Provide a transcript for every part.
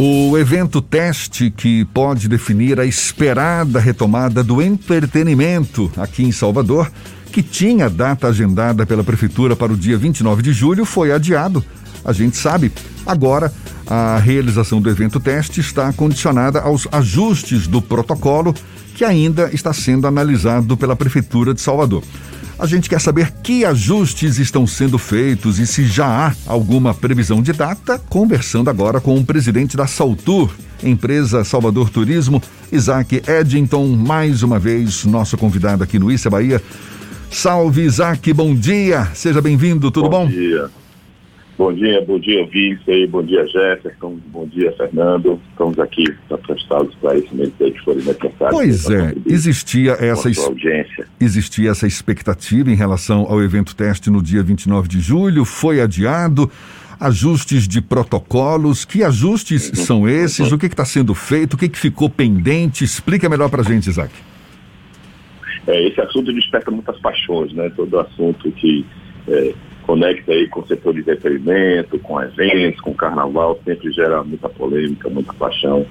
O evento teste que pode definir a esperada retomada do entretenimento aqui em Salvador, que tinha data agendada pela Prefeitura para o dia 29 de julho, foi adiado. A gente sabe. Agora, a realização do evento teste está condicionada aos ajustes do protocolo que ainda está sendo analisado pela Prefeitura de Salvador. A gente quer saber que ajustes estão sendo feitos e se já há alguma previsão de data, conversando agora com o presidente da Saltur, empresa Salvador Turismo, Isaac Eddington, mais uma vez nosso convidado aqui no Issa Bahia. Salve Isaac, bom dia, seja bem-vindo, tudo bom? Bom dia. Bom dia, bom dia, Vice, bom dia, Jefferson, bom dia, Fernando. Estamos aqui para prestar os esclarecimentos que forem necessários. Pois é, existia essa, audiência. existia essa expectativa em relação ao evento teste no dia 29 de julho, foi adiado. Ajustes de protocolos, que ajustes uhum. são esses? Uhum. O que está sendo feito? O que, que ficou pendente? Explica melhor para a gente, Isaac. É, esse assunto desperta muitas paixões, né? Todo assunto que é, conecta aí com o setor de entretenimento, com eventos, com carnaval, sempre gera muita polêmica, muita paixão.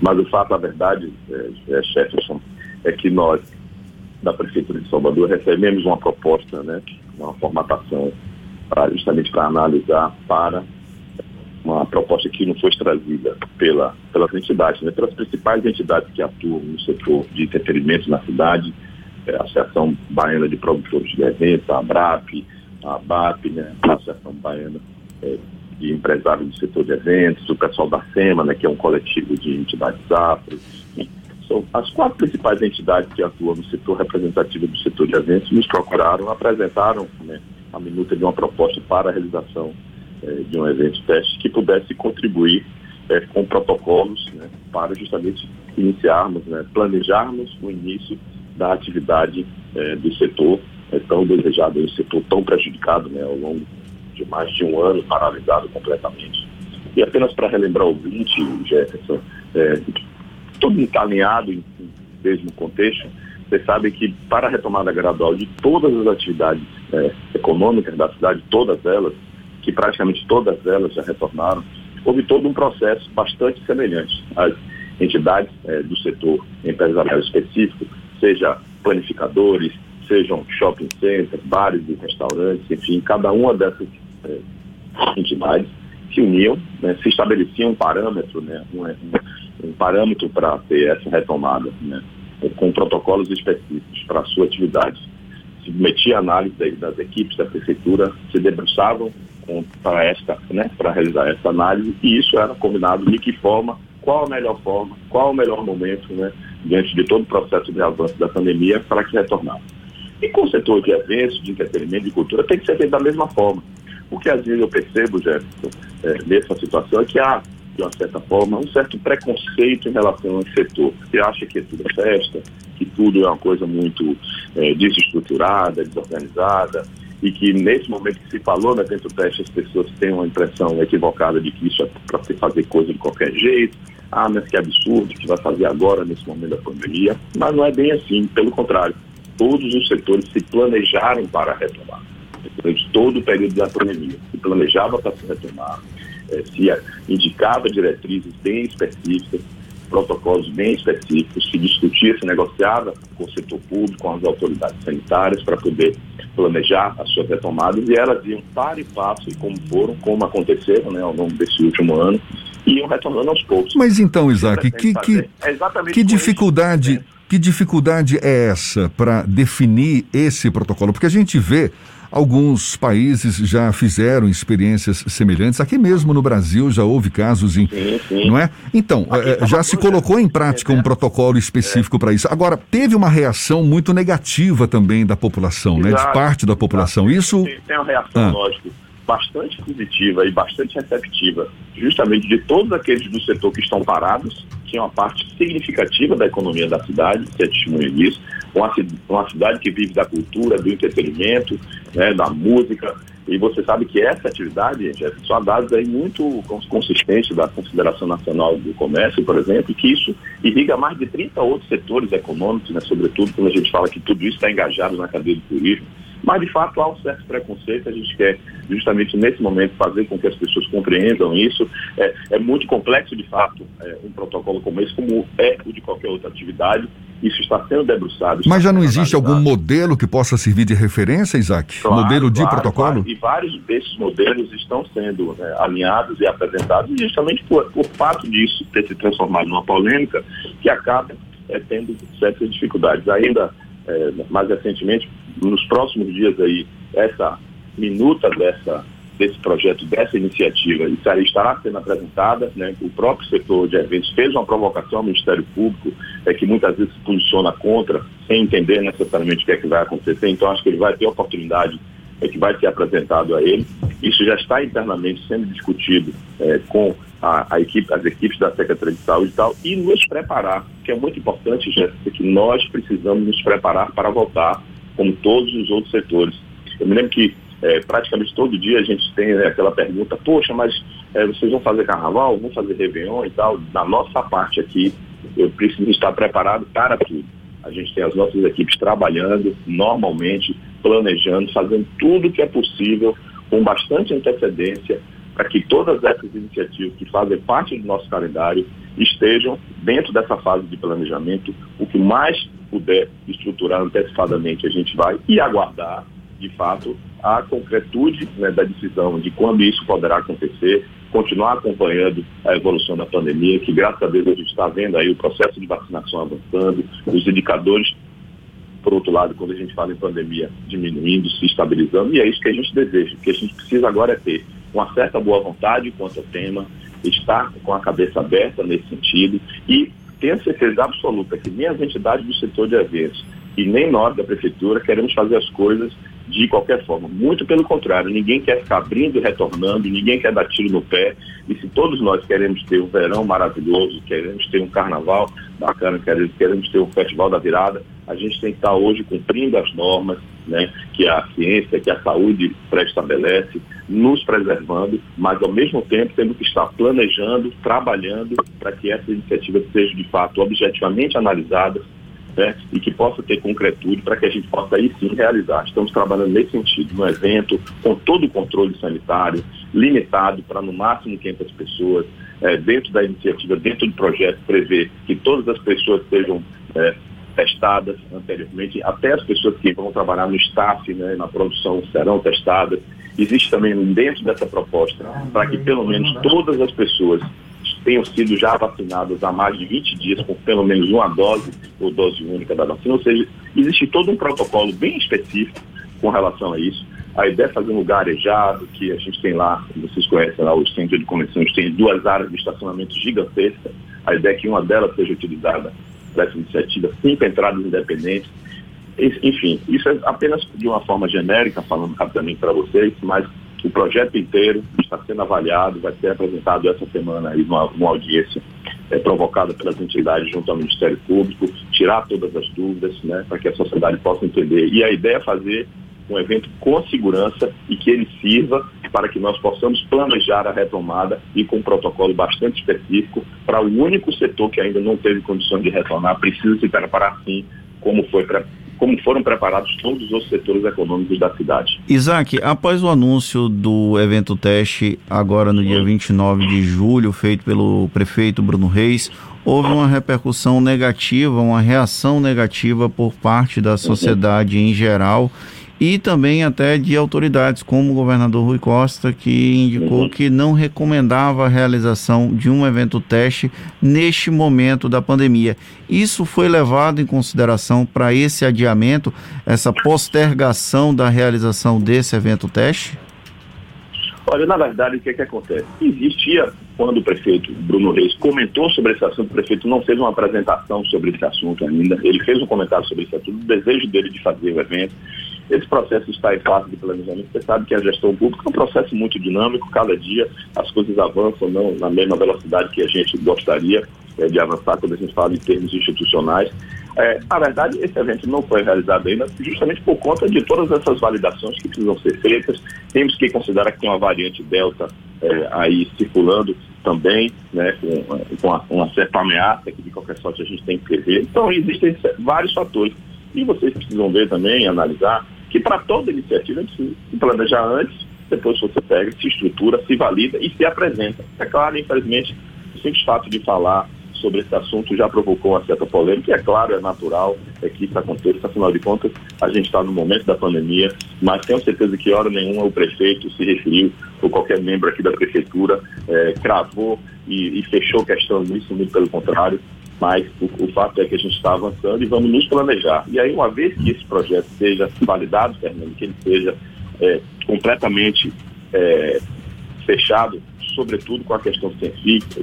Mas o fato, a verdade, é, é, Jefferson, é que nós, da Prefeitura de Salvador, recebemos uma proposta, né, uma formatação, pra, justamente para analisar para uma proposta que não foi trazida pela, pelas entidades, né, pelas principais entidades que atuam no setor de entretenimento na cidade, é, a Associação Baiana de Produtores de Eventos, a ABRAP, a ABAP, né, a Associação Baiana é, de Empresários do Setor de Eventos, o pessoal da SEMA, né, que é um coletivo de entidades afro. São as quatro principais entidades que atuam no setor representativo do setor de eventos nos procuraram, apresentaram né, a minuta de uma proposta para a realização é, de um evento teste que pudesse contribuir é, com protocolos né, para justamente iniciarmos, né, planejarmos o início da atividade é, do setor é tão desejado, esse setor tão prejudicado né, ao longo de mais de um ano, paralisado completamente. E apenas para relembrar o ouvinte, Jefferson, é, tudo está alinhado em, em mesmo contexto, você sabe que para a retomada gradual de todas as atividades é, econômicas da cidade, todas elas, que praticamente todas elas já retornaram, houve todo um processo bastante semelhante. As entidades é, do setor empresarial específico, seja planificadores, sejam shopping centers, bares e restaurantes, enfim, cada uma dessas é, entidades se uniam, né, se estabelecia um parâmetro, né, um, um parâmetro para ter essa retomada, né, com protocolos específicos para a sua atividade. Se metia análise das, das equipes da prefeitura, se debruçavam para esta, né, para realizar essa análise e isso era combinado de que forma, qual a melhor forma, qual o melhor momento, né, diante de todo o processo de avanço da pandemia para que retornasse. E com o setor de eventos, de entretenimento, de cultura, tem que ser feito da mesma forma. O que às vezes eu percebo, Jefferson, é, nessa situação é que há, de uma certa forma, um certo preconceito em relação ao setor. Você acha que é tudo festa, que tudo é uma coisa muito é, desestruturada, desorganizada, e que nesse momento que se falou né, dentro teste, as pessoas têm uma impressão equivocada de que isso é para se fazer coisa de qualquer jeito. Ah, mas que absurdo que vai fazer agora nesse momento da pandemia. Mas não é bem assim, pelo contrário todos os setores se planejaram para retomar. Durante todo o período da pandemia, se planejava para se retomar, eh, se indicava diretrizes bem específicas, protocolos bem específicos, se discutia, se negociava com o setor público, com as autoridades sanitárias para poder planejar as suas retomadas e elas iam para e passo, e como foram, como aconteceram né, ao longo desse último ano, iam retornando aos poucos. Mas então, Isaac, que, que, é que dificuldade... Que dificuldade é essa para definir esse protocolo? Porque a gente vê alguns países já fizeram experiências semelhantes. Aqui mesmo no Brasil já houve casos em, sim, sim. não é? Então, é, já se colocou em prática um protocolo específico é. para isso. Agora, teve uma reação muito negativa também da população, Exato. né? De parte da população. Isso tem, tem uma reação, ah. lógico bastante positiva e bastante receptiva, justamente de todos aqueles do setor que estão parados, que é uma parte significativa da economia da cidade, que é testemunho disso, uma, uma cidade que vive da cultura, do entretenimento, né, da música, e você sabe que essa atividade, Jeff, são dados aí muito consistentes da Consideração Nacional do Comércio, por exemplo, que isso irriga mais de 30 outros setores econômicos, né, sobretudo quando a gente fala que tudo isso está engajado na cadeia do turismo. Mas, de fato, há um certo preconceito, a gente quer justamente nesse momento fazer com que as pessoas compreendam isso. É, é muito complexo, de fato, é, um protocolo como esse, como é o de qualquer outra atividade. Isso está sendo debruçado. Mas já não existe algum modelo que possa servir de referência, Isaac? Claro, modelo de claro, protocolo? Claro. E vários desses modelos estão sendo né, alinhados e apresentados, justamente por, por fato disso ter se transformado numa polêmica que acaba é, tendo certas dificuldades. Ainda é, mais recentemente, nos próximos dias aí, essa minuta dessa, desse projeto, dessa iniciativa, estará sendo apresentada. Né? O próprio setor de eventos fez uma provocação ao Ministério Público, é, que muitas vezes se posiciona contra, sem entender necessariamente o que é que vai acontecer. Então, acho que ele vai ter oportunidade é, que vai ser apresentado a ele. Isso já está internamente sendo discutido é, com a, a, equipe, as equipes da Secretaria de Saúde e tal, e nos preparar, que é muito importante, Jéssica, que nós precisamos nos preparar para voltar, como todos os outros setores. Eu me lembro que é, praticamente todo dia a gente tem né, aquela pergunta, poxa, mas é, vocês vão fazer carnaval, vão fazer Réveillon e tal. Da nossa parte aqui, eu preciso estar preparado para tudo. A gente tem as nossas equipes trabalhando normalmente, planejando, fazendo tudo o que é possível, com bastante antecedência, para que todas essas iniciativas que fazem parte do nosso calendário estejam dentro dessa fase de planejamento. O que mais puder estruturar antecipadamente, a gente vai e aguardar, de fato, a concretude né, da decisão de quando isso poderá acontecer, continuar acompanhando a evolução da pandemia, que graças a Deus a gente está vendo aí o processo de vacinação avançando, os indicadores, por outro lado, quando a gente fala em pandemia, diminuindo, se estabilizando, e é isso que a gente deseja. O que a gente precisa agora é ter uma certa boa vontade quanto ao tema, estar com a cabeça aberta nesse sentido e tenho certeza absoluta que nem as entidades do setor de eventos e nem nós da prefeitura queremos fazer as coisas de qualquer forma. Muito pelo contrário, ninguém quer ficar abrindo e retornando, ninguém quer dar tiro no pé. E se todos nós queremos ter um verão maravilhoso, queremos ter um carnaval bacana, queremos ter um festival da virada, a gente tem que estar hoje cumprindo as normas né, que a ciência, que a saúde pré-estabelece, nos preservando, mas ao mesmo tempo temos que estar planejando, trabalhando para que essas iniciativas sejam de fato objetivamente analisadas né, e que possa ter concretude para que a gente possa aí sim realizar. Estamos trabalhando nesse sentido, no evento, com todo o controle sanitário, limitado para no máximo 500 pessoas, é, dentro da iniciativa, dentro do projeto, prever que todas as pessoas sejam é, testadas anteriormente, até as pessoas que vão trabalhar no staff, né, na produção, serão testadas. Existe também dentro dessa proposta para que pelo menos todas as pessoas tenham sido já vacinadas há mais de 20 dias com pelo menos uma dose ou dose única da vacina. Ou seja, existe todo um protocolo bem específico com relação a isso. A ideia é fazer um lugar arejado, que a gente tem lá, vocês conhecem lá o centro de convenções, tem duas áreas de estacionamento gigantescas. A ideia é que uma delas seja utilizada para essa iniciativa, cinco entradas independentes. Enfim, isso é apenas de uma forma genérica, falando rapidamente para vocês, mas o projeto inteiro está sendo avaliado, vai ser apresentado essa semana numa, numa audiência é, provocada pelas entidades junto ao Ministério Público, tirar todas as dúvidas, né, para que a sociedade possa entender. E a ideia é fazer um evento com segurança e que ele sirva para que nós possamos planejar a retomada e com um protocolo bastante específico para o único setor que ainda não teve condições de retornar, precisa se preparar sim, como foi como foram preparados todos os setores econômicos da cidade. Isaac, após o anúncio do evento teste, agora no dia 29 de julho, feito pelo prefeito Bruno Reis, houve uma repercussão negativa, uma reação negativa por parte da sociedade em geral e também até de autoridades, como o governador Rui Costa, que indicou uhum. que não recomendava a realização de um evento teste neste momento da pandemia. Isso foi levado em consideração para esse adiamento, essa postergação da realização desse evento teste? Olha, na verdade, o que, é que acontece? Existia, quando o prefeito Bruno Reis comentou sobre esse assunto, o prefeito não fez uma apresentação sobre esse assunto ainda, ele fez um comentário sobre esse assunto, o desejo dele de fazer o evento. Esse processo está em fase de planejamento. Você sabe que a gestão pública é um processo muito dinâmico, cada dia as coisas avançam não na mesma velocidade que a gente gostaria é, de avançar quando a gente fala em termos institucionais. É, na verdade, esse evento não foi realizado ainda justamente por conta de todas essas validações que precisam ser feitas. Temos que considerar que tem uma variante Delta é, aí circulando também, né, com, com uma certa ameaça que de qualquer sorte a gente tem que prever. Então, existem vários fatores. E vocês precisam ver também, analisar, que para toda iniciativa precisa se planejar antes, depois você pega, se estrutura, se valida e se apresenta. É claro, infelizmente, o simples fato de falar sobre esse assunto já provocou uma certa polêmica, e é claro, é natural é que isso aconteça, afinal de contas, a gente está no momento da pandemia, mas tenho certeza que hora nenhuma o prefeito se referiu, ou qualquer membro aqui da prefeitura, é, cravou e, e fechou questão nisso, muito pelo contrário, mas o, o, fato é que a gente está avançando e vamos nos planejar. E aí, uma vez que esse projeto seja validado, Fernando, que ele seja é, completamente é, fechado, sobretudo com a questão científica,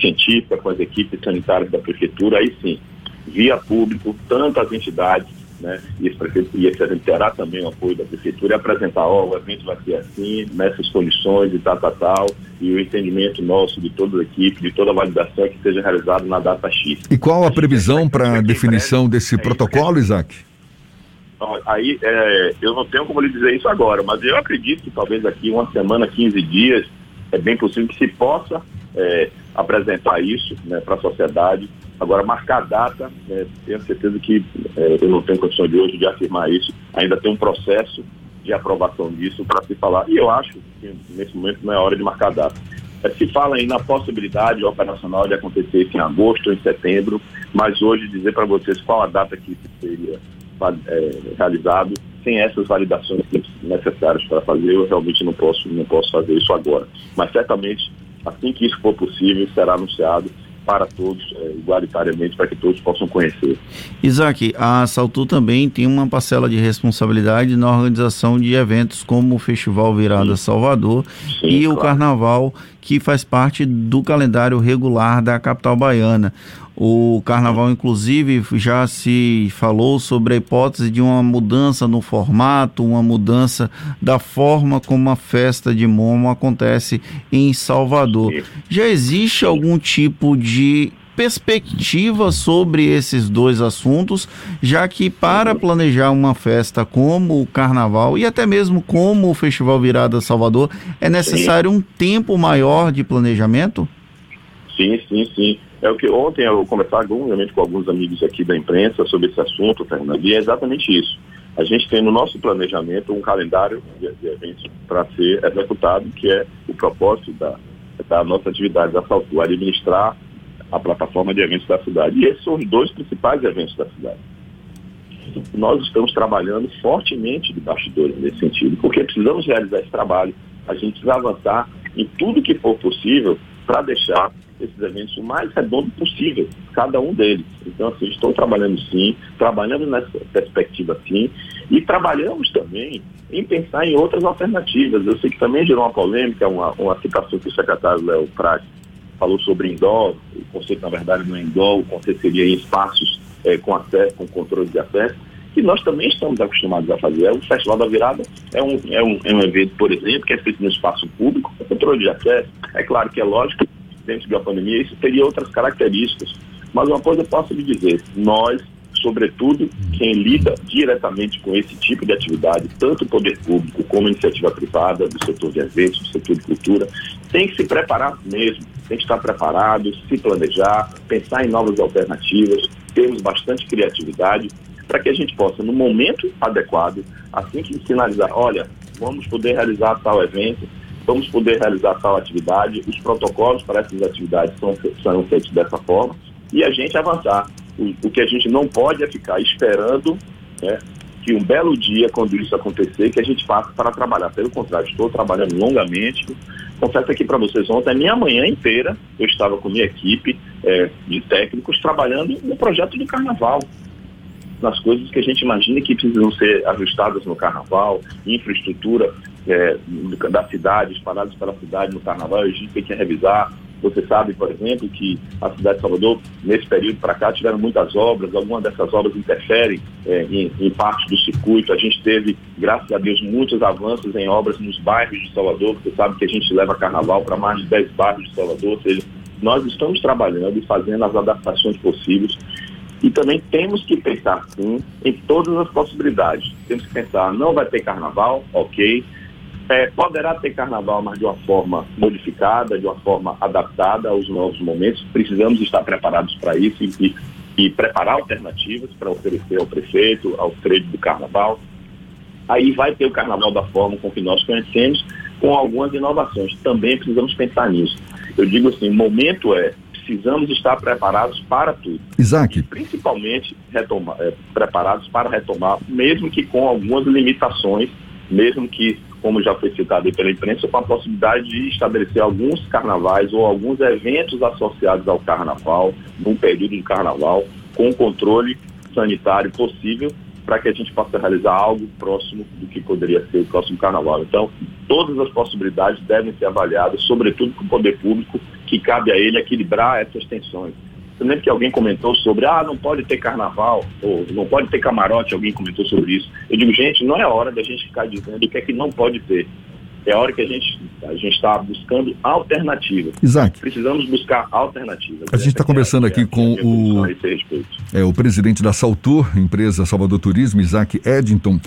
científica, com as equipes sanitárias da prefeitura, aí sim, via público, tantas entidades né? E esse prefeito e esse evento terá também o apoio da prefeitura e apresentar, ó, o evento vai ser assim, nessas condições e tal, tal, tal, e o entendimento nosso de toda a equipe, de toda a validação é que seja realizado na data X. E qual a, a previsão para a definição desse é protocolo, Isaac? Então, aí, é, eu não tenho como lhe dizer isso agora, mas eu acredito que talvez aqui uma semana, 15 dias, é bem possível que se possa é, apresentar isso né, para a sociedade Agora, marcar a data, é, tenho certeza que é, eu não tenho condição de hoje de afirmar isso. Ainda tem um processo de aprovação disso para se falar. E eu acho que nesse momento não é hora de marcar a data. É, se fala aí na possibilidade operacional de acontecer isso em agosto ou em setembro, mas hoje dizer para vocês qual a data que seria é, realizado, sem essas validações necessárias para fazer, eu realmente não posso, não posso fazer isso agora. Mas certamente, assim que isso for possível, será anunciado para todos, é, igualitariamente, para que todos possam conhecer. Isaac, a Saltu também tem uma parcela de responsabilidade na organização de eventos como o Festival Virada Sim. Salvador Sim, e claro. o Carnaval, que faz parte do calendário regular da capital baiana. O carnaval, inclusive, já se falou sobre a hipótese de uma mudança no formato, uma mudança da forma como a festa de Momo acontece em Salvador. Já existe algum tipo de perspectiva sobre esses dois assuntos, já que para planejar uma festa como o Carnaval e até mesmo como o Festival Virada Salvador, é necessário um tempo maior de planejamento? Sim, sim, sim. É o que ontem eu conversava com alguns amigos aqui da imprensa sobre esse assunto, Fernando, e é exatamente isso. A gente tem no nosso planejamento um calendário de, de eventos para ser executado, que é o propósito da, da nossa atividade da Saltu, administrar a plataforma de eventos da cidade. E esses são os dois principais eventos da cidade. Nós estamos trabalhando fortemente de bastidores nesse sentido, porque precisamos realizar esse trabalho. A gente precisa avançar em tudo que for possível para deixar esses eventos o mais redondo possível, cada um deles. Então, assim, estou trabalhando sim, trabalhando nessa perspectiva sim, e trabalhamos também em pensar em outras alternativas. Eu sei que também gerou uma polêmica, uma, uma citação que o secretário Léo Prat falou sobre indoor, o conceito, na verdade, não é indoor, o conceito seria em espaços é, com acesso, com controle de acesso, que nós também estamos acostumados a fazer. O Festival da Virada é um, é um, é um evento, por exemplo, que é feito no espaço público, com controle de acesso. É claro que é lógico dentro da pandemia, isso teria outras características. Mas uma coisa eu posso lhe dizer, nós, sobretudo quem lida diretamente com esse tipo de atividade, tanto o poder público como a iniciativa privada, do setor de eventos, do setor de cultura, tem que se preparar mesmo, tem que estar preparado, se planejar, pensar em novas alternativas, termos bastante criatividade para que a gente possa, no momento adequado, assim que sinalizar, olha, vamos poder realizar tal evento, vamos poder realizar tal atividade, os protocolos para essas atividades são, são feitos dessa forma e a gente avançar. O, o que a gente não pode é ficar esperando né, que um belo dia, quando isso acontecer, que a gente passe para trabalhar. Pelo contrário, estou trabalhando longamente. Confesso aqui para vocês, ontem, a minha manhã inteira, eu estava com minha equipe é, de técnicos trabalhando no projeto do carnaval nas coisas que a gente imagina que precisam ser ajustadas no carnaval, infraestrutura é, da cidade, espalhados pela cidade no carnaval, a gente tem que revisar. Você sabe, por exemplo, que a cidade de Salvador, nesse período para cá, tiveram muitas obras, algumas dessas obras interferem é, em, em parte do circuito. A gente teve, graças a Deus, muitos avanços em obras nos bairros de Salvador. Você sabe que a gente leva carnaval para mais de 10 bairros de Salvador, ou seja, nós estamos trabalhando e fazendo as adaptações possíveis e também temos que pensar, sim, em todas as possibilidades. Temos que pensar, não vai ter carnaval, ok. É, poderá ter carnaval, mas de uma forma modificada, de uma forma adaptada aos novos momentos. Precisamos estar preparados para isso e, e, preparar alternativas para oferecer ao prefeito, ao trade do carnaval. Aí vai ter o carnaval da forma com que nós conhecemos, com algumas inovações. Também precisamos pensar nisso. Eu digo assim, o momento é precisamos estar preparados para tudo. Isaac. E principalmente retomar, é, preparados para retomar, mesmo que com algumas limitações, mesmo que, como já foi citado pela imprensa, com a possibilidade de estabelecer alguns carnavais ou alguns eventos associados ao carnaval, num período de carnaval, com controle sanitário possível, para que a gente possa realizar algo próximo do que poderia ser o próximo carnaval. Então, todas as possibilidades devem ser avaliadas, sobretudo com o poder público, que cabe a ele equilibrar essas tensões. Eu lembro que alguém comentou sobre, ah, não pode ter carnaval, ou não pode ter camarote, alguém comentou sobre isso. Eu digo, gente, não é hora da gente ficar dizendo o que é que não pode ter é hora que a gente a gente está buscando alternativas. Isaac. Precisamos buscar alternativas. A gente está conversando é, aqui é, com o é o presidente da Saltur, empresa Salvador Turismo, Isaac Eddington.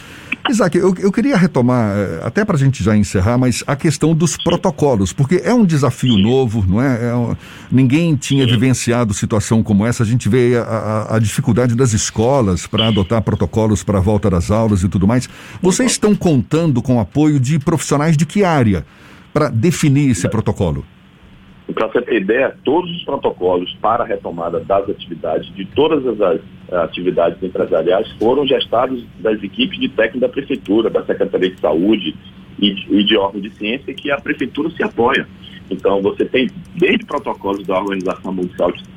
Isaac, eu, eu queria retomar, eh, até para a gente já encerrar, mas a questão dos protocolos, porque é um desafio novo, não é? é ninguém tinha vivenciado situação como essa. A gente vê a, a, a dificuldade das escolas para adotar protocolos para a volta das aulas e tudo mais. Vocês estão contando com o apoio de profissionais de que área para definir esse protocolo? Para você ter ideia, todos os protocolos para a retomada das atividades, de todas as atividades empresariais, foram gestados das equipes de técnico da Prefeitura, da Secretaria de Saúde e de, e de órgão de ciência que a Prefeitura se apoia. Então, você tem desde protocolos da Organização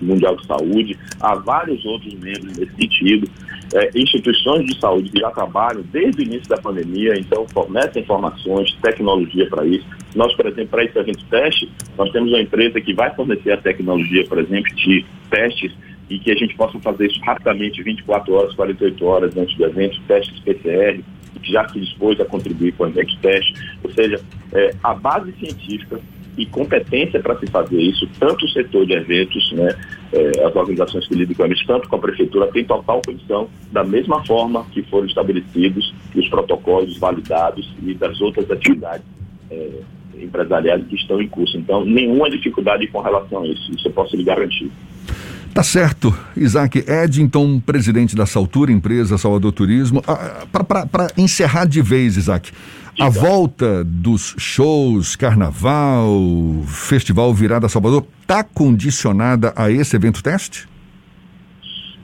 Mundial de Saúde, há vários outros membros nesse sentido, é, instituições de saúde que já trabalham desde o início da pandemia, então fornecem informações, tecnologia para isso. Nós, por exemplo, para esse evento teste, nós temos uma empresa que vai fornecer a tecnologia, por exemplo, de testes e que a gente possa fazer isso rapidamente, 24 horas, 48 horas antes do evento, testes PCR, que já se dispôs a contribuir com o evento teste. Ou seja, é, a base científica e competência para se fazer isso, tanto o setor de eventos, né, eh, as organizações que lidam com eventos, tanto com a prefeitura, tem total condição, da mesma forma que foram estabelecidos os protocolos validados e das outras atividades eh, empresariais que estão em curso. Então, nenhuma dificuldade com relação a isso, isso eu posso lhe garantir. Tá certo. Isaac Eddington, presidente da Saltura, empresa Salvador Turismo. Ah, Para encerrar de vez, Isaac, a volta dos shows, carnaval, festival Virada Salvador, está condicionada a esse evento teste?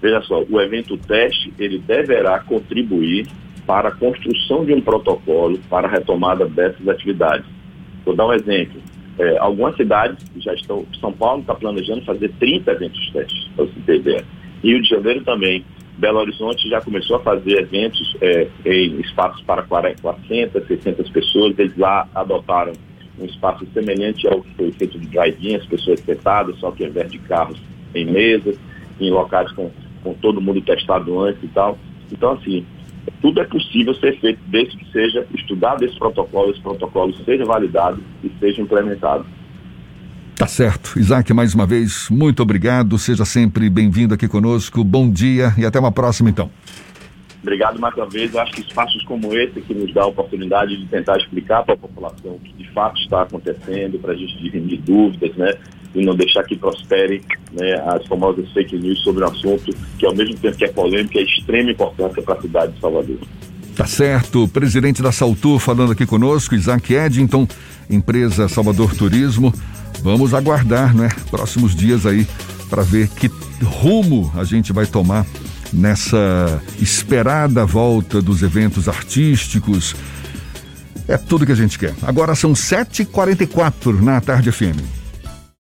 Veja só, o evento teste, ele deverá contribuir para a construção de um protocolo para a retomada dessas atividades. Vou dar um exemplo. É, algumas cidades já estão, São Paulo está planejando fazer 30 eventos testes, para você ideia. Rio de Janeiro também. Belo Horizonte já começou a fazer eventos é, em espaços para 40, 400, 600 pessoas. Eles lá adotaram um espaço semelhante ao que foi feito de drive-in, as pessoas sentadas, só que ao invés de carros em mesas, em locais com, com todo mundo testado antes e tal. Então, assim, tudo é possível ser feito desde que seja estudado esse protocolo, esse protocolo seja validado e seja implementado. Tá certo. Isaac, mais uma vez, muito obrigado. Seja sempre bem-vindo aqui conosco. Bom dia e até uma próxima, então. Obrigado mais uma vez. Eu acho que espaços como esse que nos dá a oportunidade de tentar explicar para a população o que de fato está acontecendo, para a gente dirimir dúvidas, né? E não deixar que prosperem né, as famosas fake news sobre um assunto que, ao mesmo tempo que é polêmico, é de extrema importância para a cidade de Salvador. Tá certo. Presidente da Saltur falando aqui conosco, Isaac Eddington, empresa Salvador Turismo. Vamos aguardar, né? Próximos dias aí para ver que rumo a gente vai tomar nessa esperada volta dos eventos artísticos. É tudo que a gente quer. Agora são 7h44 na tarde FM.